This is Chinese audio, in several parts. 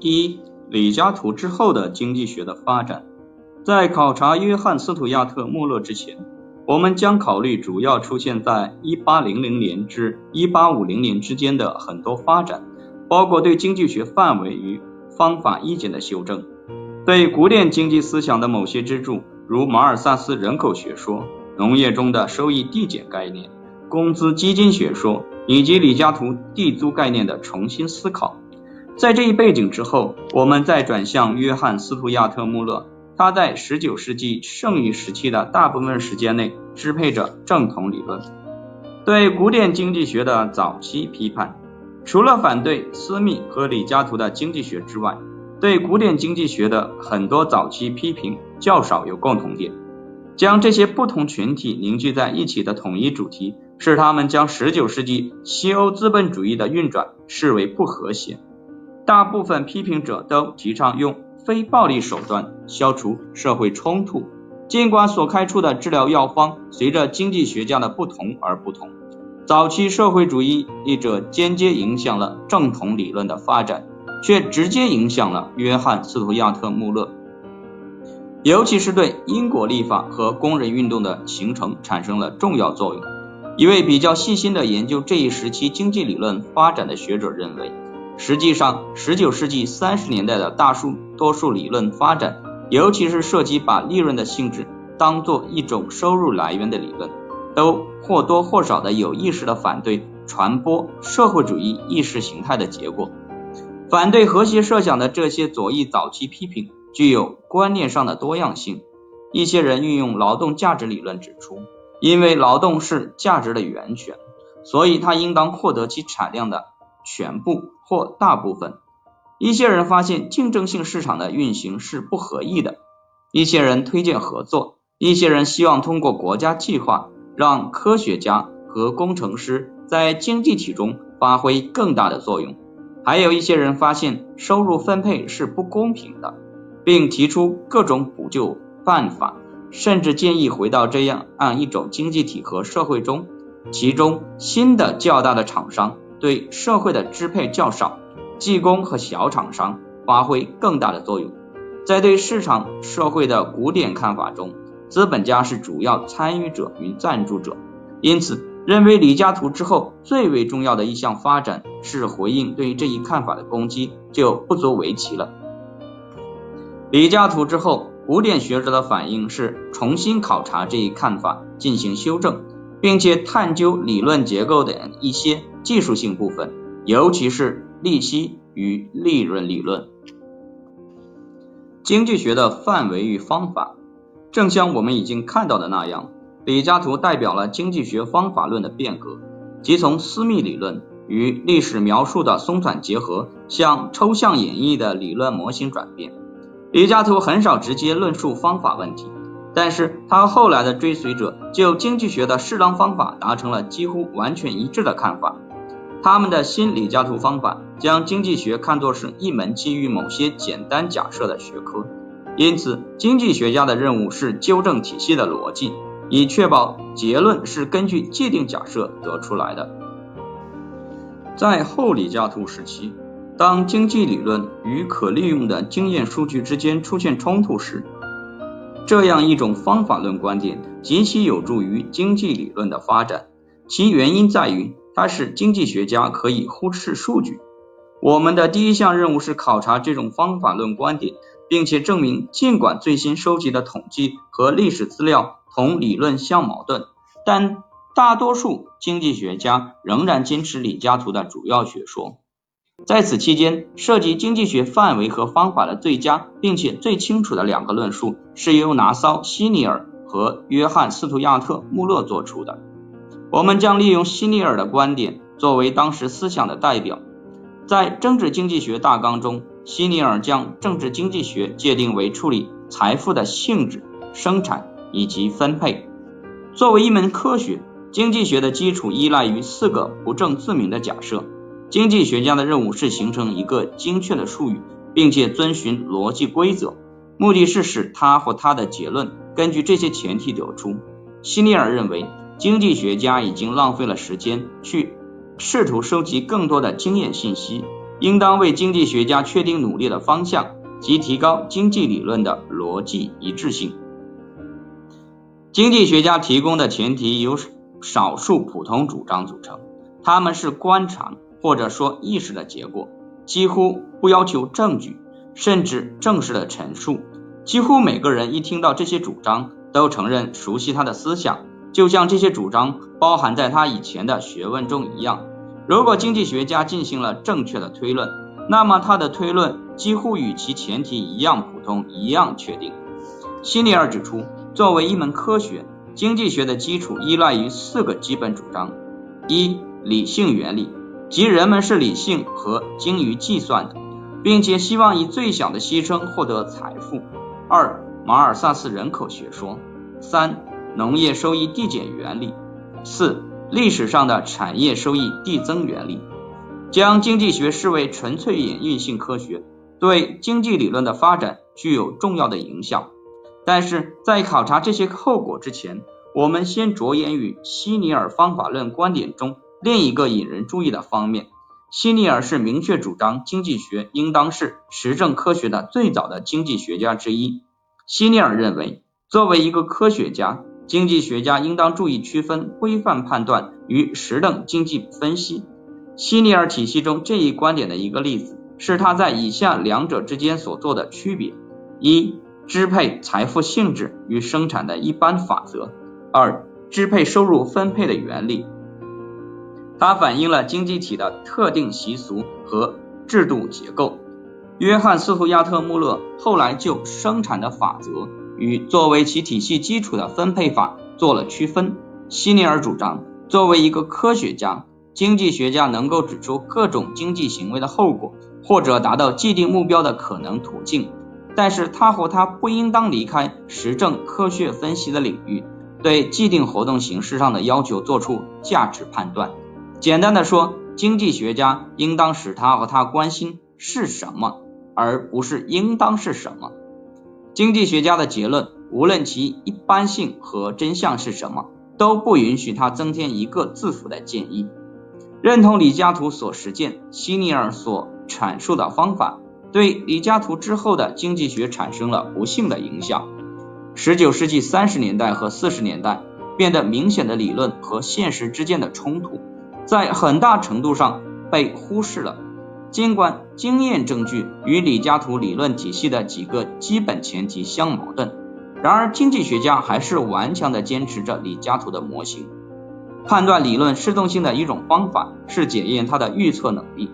一、李嘉图之后的经济学的发展。在考察约翰斯图亚特穆勒之前，我们将考虑主要出现在1800年至1850年之间的很多发展，包括对经济学范围与方法意见的修正，对古典经济思想的某些支柱，如马尔萨斯人口学说、农业中的收益递减概念、工资基金学说以及李嘉图地租概念的重新思考。在这一背景之后，我们再转向约翰斯图亚特穆勒。他在十九世纪剩余时期的大部分时间内支配着正统理论，对古典经济学的早期批判，除了反对斯密和李嘉图的经济学之外，对古典经济学的很多早期批评较少有共同点。将这些不同群体凝聚在一起的统一主题，是他们将十九世纪西欧资本主义的运转视为不和谐。大部分批评者都提倡用。非暴力手段消除社会冲突，尽管所开出的治疗药方随着经济学家的不同而不同。早期社会主义者间接影响了正统理论的发展，却直接影响了约翰斯图亚特穆勒，尤其是对因果立法和工人运动的形成产生了重要作用。一位比较细心的研究这一时期经济理论发展的学者认为。实际上，十九世纪三十年代的大数多数理论发展，尤其是涉及把利润的性质当做一种收入来源的理论，都或多或少的有意识的反对传播社会主义意识形态的结果。反对和谐设想的这些左翼早期批评具有观念上的多样性。一些人运用劳动价值理论指出，因为劳动是价值的源泉，所以它应当获得其产量的。全部或大部分。一些人发现竞争性市场的运行是不合意的，一些人推荐合作，一些人希望通过国家计划让科学家和工程师在经济体中发挥更大的作用。还有一些人发现收入分配是不公平的，并提出各种补救办法，甚至建议回到这样按一种经济体和社会中，其中新的较大的厂商。对社会的支配较少，技工和小厂商发挥更大的作用。在对市场社会的古典看法中，资本家是主要参与者与赞助者。因此，认为李嘉图之后最为重要的一项发展是回应对这一看法的攻击，就不足为奇了。李嘉图之后，古典学者的反应是重新考察这一看法，进行修正，并且探究理论结构的一些。技术性部分，尤其是利息与利润理论。经济学的范围与方法，正像我们已经看到的那样，李嘉图代表了经济学方法论的变革，即从私密理论与历史描述的松散结合，向抽象演绎的理论模型转变。李嘉图很少直接论述方法问题，但是他后来的追随者就经济学的适当方法达成了几乎完全一致的看法。他们的新李嘉图方法将经济学看作是一门基于某些简单假设的学科，因此经济学家的任务是纠正体系的逻辑，以确保结论是根据既定假设得出来的。在后李嘉图时期，当经济理论与可利用的经验数据之间出现冲突时，这样一种方法论观点极其有助于经济理论的发展，其原因在于。它使经济学家可以忽视数据。我们的第一项任务是考察这种方法论观点，并且证明，尽管最新收集的统计和历史资料同理论相矛盾，但大多数经济学家仍然坚持李嘉图的主要学说。在此期间，涉及经济学范围和方法的最佳并且最清楚的两个论述，是由拿骚·希尼尔和约翰·斯图亚特·穆勒做出的。我们将利用希尼尔的观点作为当时思想的代表。在政治经济学大纲中，希尼尔将政治经济学界定为处理财富的性质、生产以及分配。作为一门科学，经济学的基础依赖于四个不证自明的假设。经济学家的任务是形成一个精确的术语，并且遵循逻辑规则，目的是使他或他的结论根据这些前提得出。希尼尔认为。经济学家已经浪费了时间去试图收集更多的经验信息，应当为经济学家确定努力的方向及提高经济理论的逻辑一致性。经济学家提供的前提由少数普通主张组成，他们是观察或者说意识的结果，几乎不要求证据，甚至正式的陈述。几乎每个人一听到这些主张，都承认熟悉他的思想，就像这些主张包含在他以前的学问中一样。如果经济学家进行了正确的推论，那么他的推论几乎与其前提一样普通，一样确定。希尼尔指出。作为一门科学，经济学的基础依赖于四个基本主张：一、理性原理，即人们是理性和精于计算的，并且希望以最小的牺牲获得财富；二、马尔萨斯人口学说；三、农业收益递减原理；四、历史上的产业收益递增原理。将经济学视为纯粹演绎性科学，对经济理论的发展具有重要的影响。但是在考察这些后果之前，我们先着眼于希尼尔方法论观点中另一个引人注意的方面。希尼尔是明确主张经济学应当是实证科学的最早的经济学家之一。希尼尔认为，作为一个科学家，经济学家应当注意区分规范判断与实证经济分析。希尼尔体系中这一观点的一个例子是他在以下两者之间所做的区别：一。支配财富性质与生产的一般法则。二、支配收入分配的原理。它反映了经济体的特定习俗和制度结构。约翰斯图亚特穆勒后来就生产的法则与作为其体系基础的分配法做了区分。希尼尔主张，作为一个科学家，经济学家能够指出各种经济行为的后果，或者达到既定目标的可能途径。但是他和他不应当离开实证科学分析的领域，对既定活动形式上的要求做出价值判断。简单的说，经济学家应当使他和他关心是什么，而不是应当是什么。经济学家的结论，无论其一般性和真相是什么，都不允许他增添一个字符的建议。认同李嘉图所实践、希尼尔所阐述的方法。对李嘉图之后的经济学产生了不幸的影响。十九世纪三十年代和四十年代变得明显的理论和现实之间的冲突，在很大程度上被忽视了。尽管经验证据与李嘉图理论体系的几个基本前提相矛盾，然而经济学家还是顽强地坚持着李嘉图的模型。判断理论适动性的一种方法是检验它的预测能力。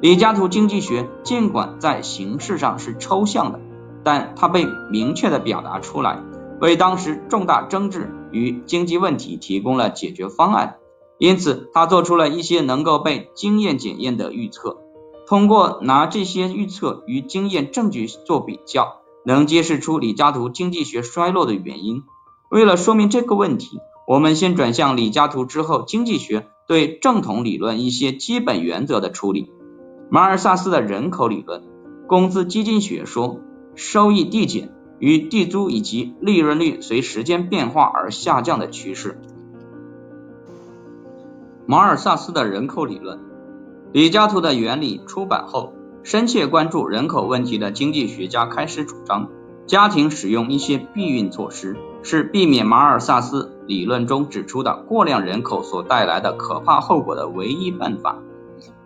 李嘉图经济学尽管在形式上是抽象的，但它被明确地表达出来，为当时重大争执与经济问题提供了解决方案。因此，他做出了一些能够被经验检验的预测。通过拿这些预测与经验证据做比较，能揭示出李嘉图经济学衰落的原因。为了说明这个问题，我们先转向李嘉图之后经济学对正统理论一些基本原则的处理。马尔萨斯的人口理论、工资基金学说、收益递减与地租以及利润率随时间变化而下降的趋势。马尔萨斯的人口理论，李嘉图的原理出版后，深切关注人口问题的经济学家开始主张，家庭使用一些避孕措施是避免马尔萨斯理论中指出的过量人口所带来的可怕后果的唯一办法。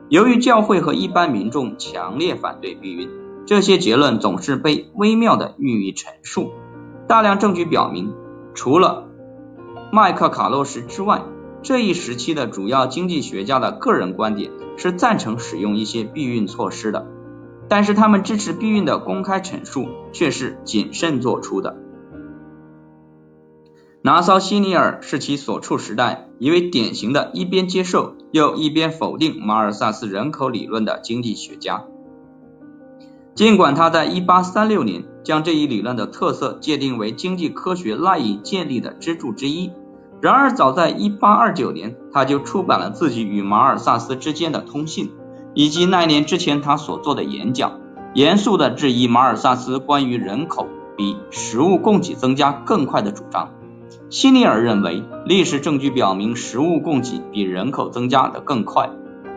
由于教会和一般民众强烈反对避孕，这些结论总是被微妙的予以陈述。大量证据表明，除了麦克卡洛什之外，这一时期的主要经济学家的个人观点是赞成使用一些避孕措施的，但是他们支持避孕的公开陈述却是谨慎做出的。拿骚希尼尔是其所处时代一位典型的一边接受又一边否定马尔萨斯人口理论的经济学家。尽管他在1836年将这一理论的特色界定为经济科学赖以建立的支柱之一，然而早在1829年他就出版了自己与马尔萨斯之间的通信，以及那一年之前他所做的演讲，严肃地质疑马尔萨斯关于人口比食物供给增加更快的主张。希尼尔认为，历史证据表明食物供给比人口增加的更快。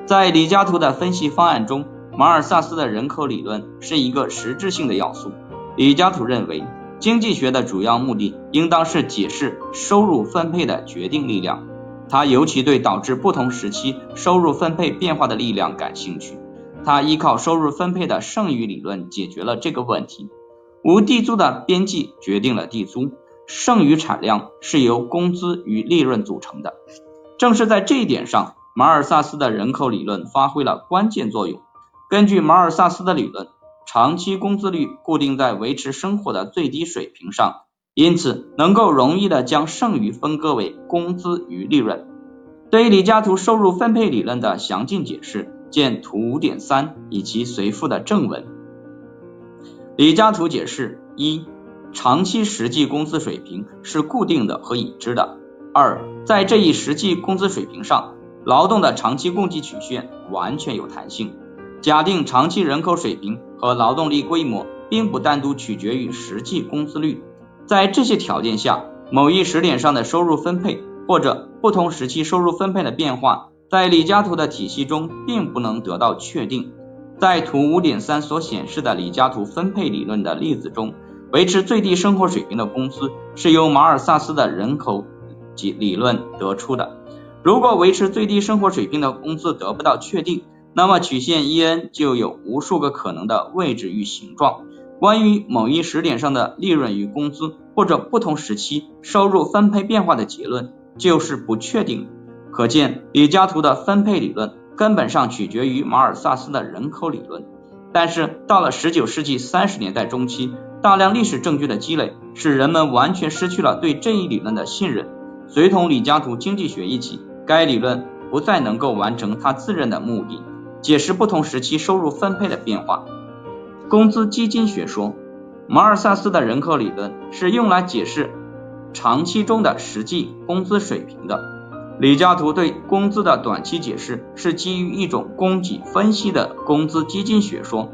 在李嘉图的分析方案中，马尔萨斯的人口理论是一个实质性的要素。李嘉图认为，经济学的主要目的应当是解释收入分配的决定力量。他尤其对导致不同时期收入分配变化的力量感兴趣。他依靠收入分配的剩余理论解决了这个问题。无地租的边际决定了地租，剩余产量是由工资与利润组成的。正是在这一点上，马尔萨斯的人口理论发挥了关键作用。根据马尔萨斯的理论，长期工资率固定在维持生活的最低水平上，因此能够容易的将剩余分割为工资与利润。对于李嘉图收入分配理论的详尽解释。见图五点三以及随附的正文。李嘉图解释：一、长期实际工资水平是固定的和已知的；二、在这一实际工资水平上，劳动的长期供给曲线完全有弹性。假定长期人口水平和劳动力规模并不单独取决于实际工资率，在这些条件下，某一时点上的收入分配或者不同时期收入分配的变化。在李嘉图的体系中，并不能得到确定。在图五点三所显示的李嘉图分配理论的例子中，维持最低生活水平的工资是由马尔萨斯的人口及理论得出的。如果维持最低生活水平的工资得不到确定，那么曲线 E n 就有无数个可能的位置与形状。关于某一时点上的利润与工资或者不同时期收入分配变化的结论就是不确定。可见，李嘉图的分配理论根本上取决于马尔萨斯的人口理论。但是，到了十九世纪三十年代中期，大量历史证据的积累使人们完全失去了对这一理论的信任。随同李嘉图经济学一起，该理论不再能够完成他自认的目的，解释不同时期收入分配的变化。工资基金学说，马尔萨斯的人口理论是用来解释长期中的实际工资水平的。李嘉图对工资的短期解释是基于一种供给分析的工资基金学说。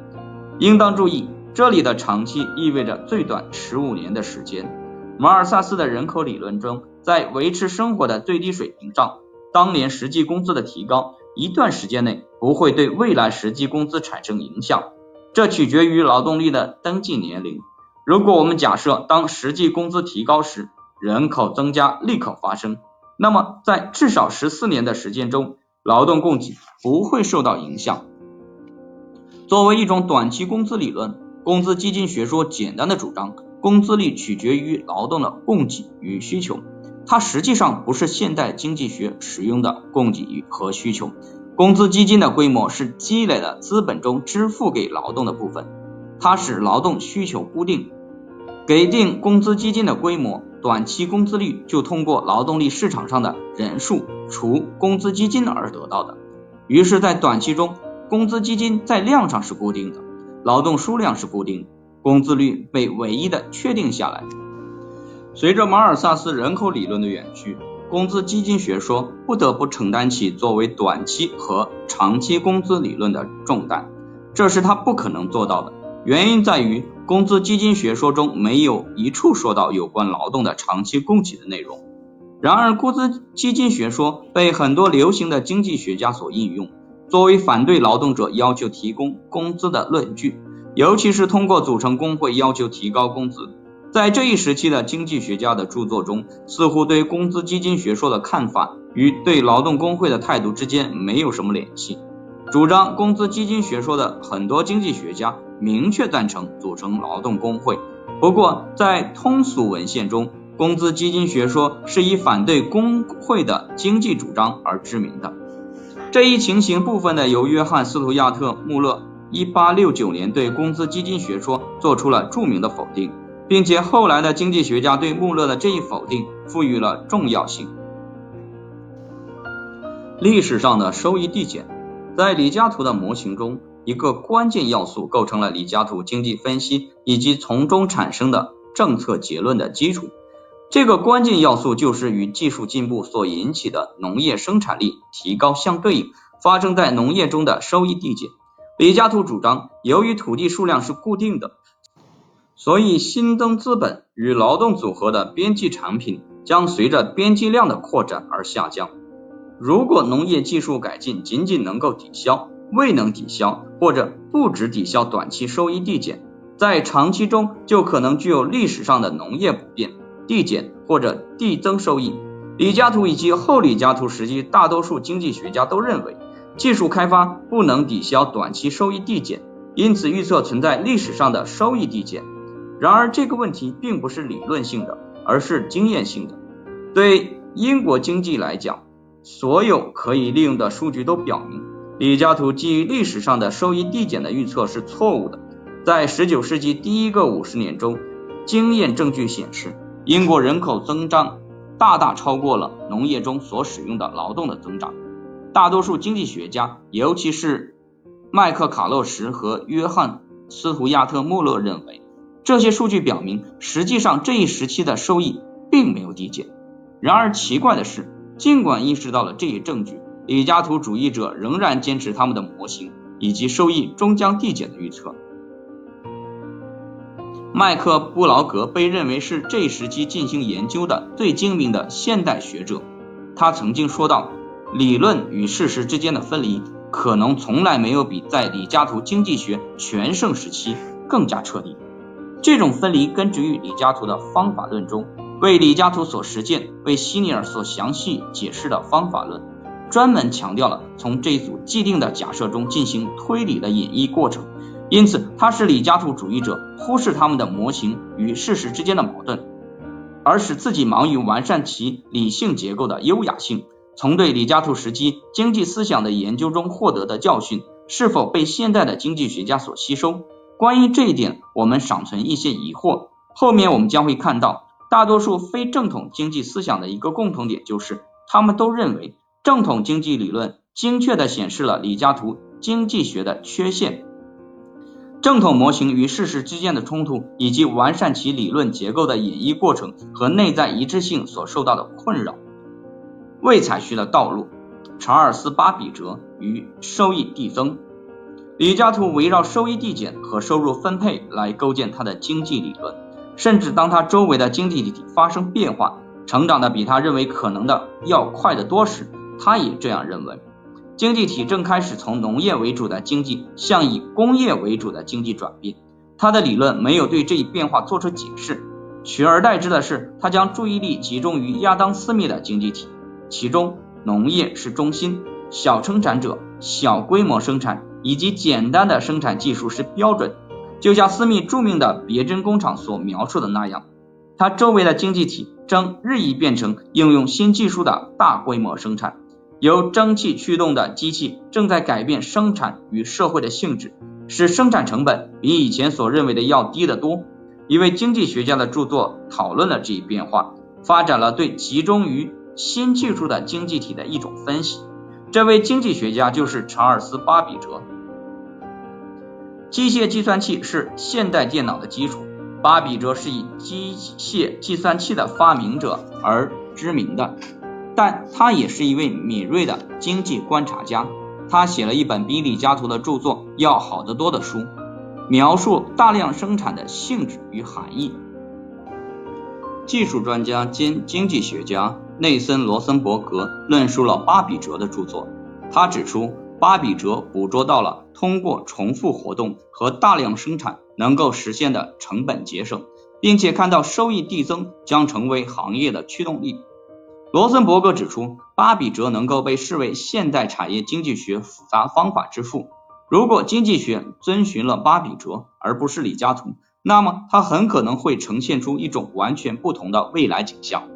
应当注意，这里的长期意味着最短十五年的时间。马尔萨斯的人口理论中，在维持生活的最低水平上，当年实际工资的提高一段时间内不会对未来实际工资产生影响，这取决于劳动力的登记年龄。如果我们假设当实际工资提高时，人口增加立刻发生。那么，在至少十四年的时间中，劳动供给不会受到影响。作为一种短期工资理论，工资基金学说简单的主张，工资率取决于劳动的供给与需求。它实际上不是现代经济学使用的供给和需求。工资基金的规模是积累的资本中支付给劳动的部分，它使劳动需求固定。给定工资基金的规模。短期工资率就通过劳动力市场上的人数除工资基金而得到的。于是，在短期中，工资基金在量上是固定的，劳动数量是固定，工资率被唯一的确定下来。随着马尔萨斯人口理论的远去，工资基金学说不得不承担起作为短期和长期工资理论的重担，这是他不可能做到的。原因在于。工资基金学说中没有一处说到有关劳动的长期供给的内容。然而，工资基金学说被很多流行的经济学家所应用，作为反对劳动者要求提供工资的论据，尤其是通过组成工会要求提高工资。在这一时期的经济学家的著作中，似乎对工资基金学说的看法与对劳动工会的态度之间没有什么联系。主张工资基金学说的很多经济学家。明确赞成组成劳动工会，不过在通俗文献中，工资基金学说是以反对工会的经济主张而知名的。这一情形部分的由约翰斯图亚特穆勒1869年对工资基金学说做出了著名的否定，并且后来的经济学家对穆勒的这一否定赋予了重要性。历史上的收益递减，在李嘉图的模型中。一个关键要素构成了李嘉图经济分析以及从中产生的政策结论的基础。这个关键要素就是与技术进步所引起的农业生产力提高相对应，发生在农业中的收益递减。李嘉图主张，由于土地数量是固定的，所以新增资本与劳动组合的边际产品将随着边际量的扩展而下降。如果农业技术改进仅仅能够抵消未能抵消或者不止抵消短期收益递减，在长期中就可能具有历史上的农业普遍递减或者递增收益。李嘉图以及后李嘉图时期大多数经济学家都认为，技术开发不能抵消短期收益递减，因此预测存在历史上的收益递减。然而这个问题并不是理论性的，而是经验性的。对英国经济来讲，所有可以利用的数据都表明，李嘉图基于历史上的收益递减的预测是错误的。在十九世纪第一个五十年中，经验证据显示，英国人口增长大大超过了农业中所使用的劳动的增长。大多数经济学家，尤其是麦克卡洛什和约翰斯图亚特穆勒认为，这些数据表明，实际上这一时期的收益并没有递减。然而奇怪的是，尽管意识到了这一证据，李嘉图主义者仍然坚持他们的模型以及收益终将递减的预测。麦克布劳格被认为是这一时期进行研究的最精明的现代学者。他曾经说道：“理论与事实之间的分离，可能从来没有比在李嘉图经济学全盛时期更加彻底。这种分离根植于李嘉图的方法论中。”为李嘉图所实践、为希尼尔所详细解释的方法论，专门强调了从这一组既定的假设中进行推理的演绎过程，因此它使李嘉图主义者忽视他们的模型与事实之间的矛盾，而使自己忙于完善其理性结构的优雅性。从对李嘉图时期经济思想的研究中获得的教训，是否被现代的经济学家所吸收？关于这一点，我们尚存一些疑惑。后面我们将会看到。大多数非正统经济思想的一个共同点就是，他们都认为正统经济理论精确地显示了李嘉图经济学的缺陷。正统模型与事实之间的冲突，以及完善其理论结构的演绎过程和内在一致性所受到的困扰，未采取的道路。查尔斯·巴比哲与收益递增。李嘉图围绕收益递减和收入分配来构建他的经济理论。甚至当他周围的经济体发生变化，成长的比他认为可能的要快得多时，他也这样认为。经济体正开始从农业为主的经济向以工业为主的经济转变。他的理论没有对这一变化做出解释，取而代之的是，他将注意力集中于亚当·斯密的经济体，其中农业是中心，小生产者、小规模生产以及简单的生产技术是标准。就像斯密著名的别针工厂所描述的那样，它周围的经济体正日益变成应用新技术的大规模生产。由蒸汽驱动的机器正在改变生产与社会的性质，使生产成本比以前所认为的要低得多。一位经济学家的著作讨论了这一变化，发展了对集中于新技术的经济体的一种分析。这位经济学家就是查尔斯·巴比哲。机械计算器是现代电脑的基础。巴比哲是以机械计算器的发明者而知名的，但他也是一位敏锐的经济观察家。他写了一本比李嘉图的著作要好得多的书，描述大量生产的性质与含义。技术专家兼经济学家内森·罗森伯格论述了巴比哲的著作。他指出。巴比哲捕捉到了通过重复活动和大量生产能够实现的成本节省，并且看到收益递增将成为行业的驱动力。罗森伯格指出，巴比哲能够被视为现代产业经济学复杂方法之父。如果经济学遵循了巴比哲而不是李嘉图，那么它很可能会呈现出一种完全不同的未来景象。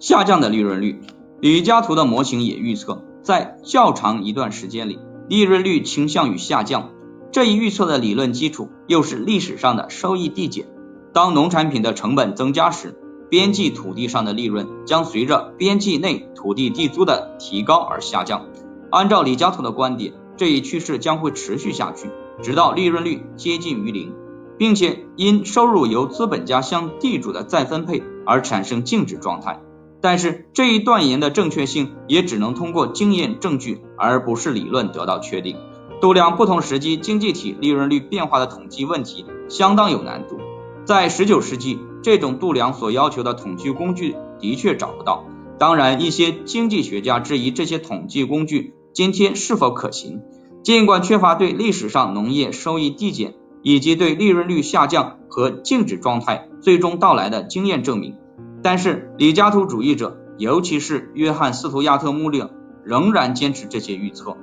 下降的利润率，李嘉图的模型也预测。在较长一段时间里，利润率倾向于下降。这一预测的理论基础又是历史上的收益递减。当农产品的成本增加时，边际土地上的利润将随着边际内土地地租的提高而下降。按照李嘉图的观点，这一趋势将会持续下去，直到利润率接近于零，并且因收入由资本家向地主的再分配而产生静止状态。但是这一断言的正确性也只能通过经验证据而不是理论得到确定。度量不同时期经济体利润率变化的统计问题相当有难度。在十九世纪，这种度量所要求的统计工具的确找不到。当然，一些经济学家质疑这些统计工具今天是否可行？尽管缺乏对历史上农业收益递减以及对利润率下降和静止状态最终到来的经验证明，但是李嘉图主义者，尤其是约翰斯图亚特穆勒，仍然坚持这些预测。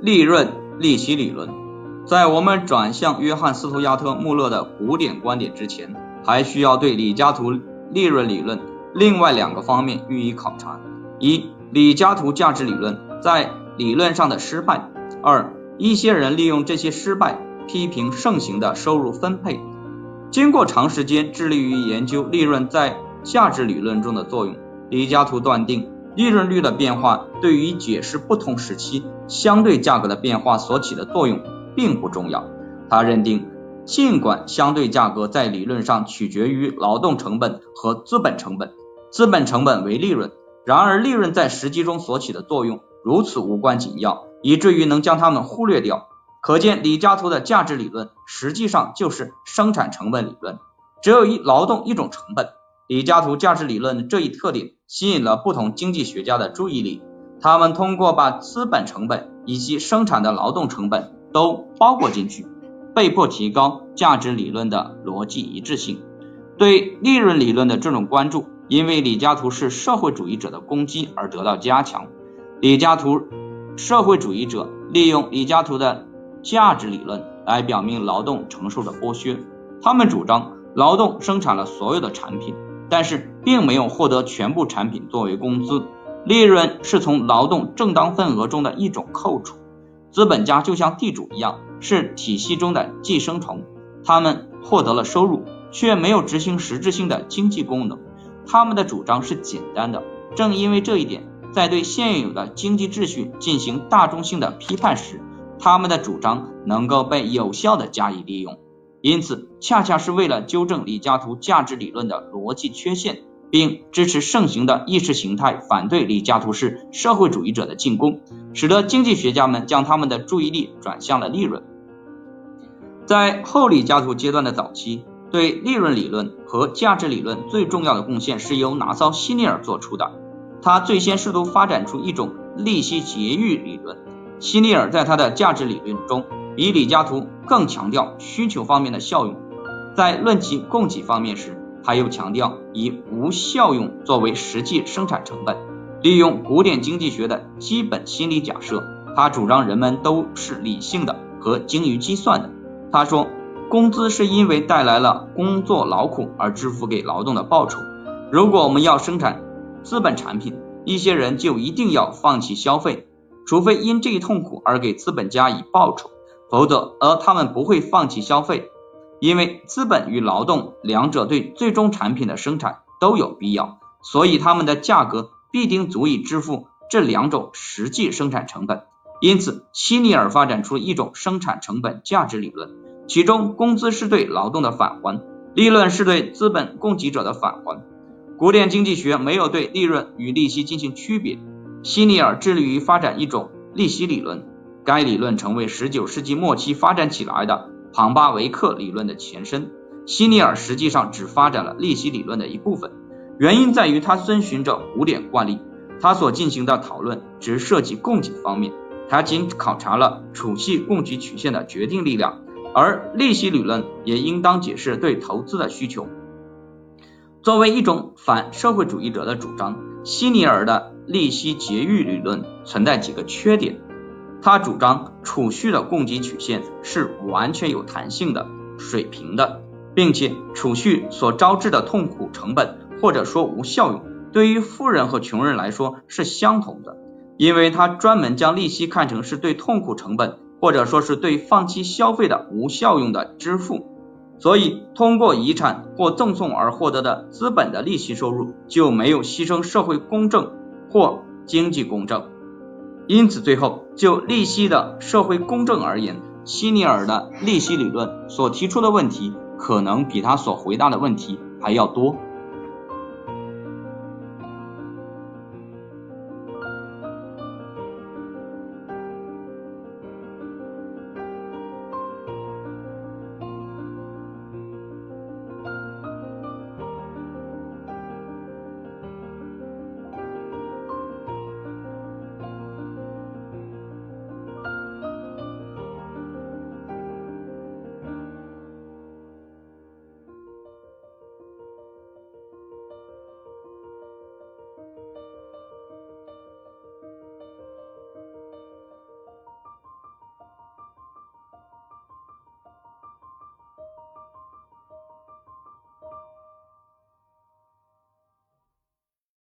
利润利息理论，在我们转向约翰斯图亚特穆勒的古典观点之前，还需要对李嘉图利润理论另外两个方面予以考察：一、李嘉图价值理论在理论上的失败；二、一些人利用这些失败批评盛行的收入分配。经过长时间致力于研究利润在价值理论中的作用，李嘉图断定。利润率的变化对于解释不同时期相对价格的变化所起的作用并不重要。他认定，尽管相对价格在理论上取决于劳动成本和资本成本，资本成本为利润，然而利润在实际中所起的作用如此无关紧要，以至于能将它们忽略掉。可见，李嘉图的价值理论实际上就是生产成本理论，只有一劳动一种成本。李嘉图价值理论的这一特点吸引了不同经济学家的注意力，他们通过把资本成本以及生产的劳动成本都包括进去，被迫提高价值理论的逻辑一致性。对利润理论的这种关注，因为李嘉图是社会主义者的攻击而得到加强。李嘉图社会主义者利用李嘉图的价值理论来表明劳动承受的剥削，他们主张劳动生产了所有的产品。但是并没有获得全部产品作为工资，利润是从劳动正当份额中的一种扣除。资本家就像地主一样，是体系中的寄生虫，他们获得了收入，却没有执行实质性的经济功能。他们的主张是简单的，正因为这一点，在对现有的经济秩序进行大众性的批判时，他们的主张能够被有效的加以利用。因此，恰恰是为了纠正李嘉图价值理论的逻辑缺陷，并支持盛行的意识形态反对李嘉图式社会主义者的进攻，使得经济学家们将他们的注意力转向了利润。在后李嘉图阶段的早期，对利润理论和价值理论最重要的贡献是由拿骚·希尼尔做出的。他最先试图发展出一种利息节约理论。希尼尔在他的价值理论中。比李嘉图更强调需求方面的效用，在论其供给方面时，他又强调以无效用作为实际生产成本。利用古典经济学的基本心理假设，他主张人们都是理性的和精于计算的。他说，工资是因为带来了工作劳苦而支付给劳动的报酬。如果我们要生产资本产品，一些人就一定要放弃消费，除非因这一痛苦而给资本家以报酬。否则，而他们不会放弃消费，因为资本与劳动两者对最终产品的生产都有必要，所以他们的价格必定足以支付这两种实际生产成本。因此，希尼尔发展出一种生产成本价值理论，其中工资是对劳动的返还，利润是对资本供给者的返还。古典经济学没有对利润与利息进行区别。希尼尔致力于发展一种利息理论。该理论成为19世纪末期发展起来的庞巴维克理论的前身。希尼尔实际上只发展了利息理论的一部分，原因在于他遵循着古典惯例，他所进行的讨论只涉及供给方面，他仅考察了储蓄供给曲线的决定力量，而利息理论也应当解释对投资的需求。作为一种反社会主义者的主张，希尼尔的利息节约理论存在几个缺点。他主张储蓄的供给曲线是完全有弹性的、水平的，并且储蓄所招致的痛苦成本或者说无效用，对于富人和穷人来说是相同的，因为他专门将利息看成是对痛苦成本或者说是对放弃消费的无效用的支付，所以通过遗产或赠送而获得的资本的利息收入就没有牺牲社会公正或经济公正。因此，最后就利息的社会公正而言，希尼尔的利息理论所提出的问题，可能比他所回答的问题还要多。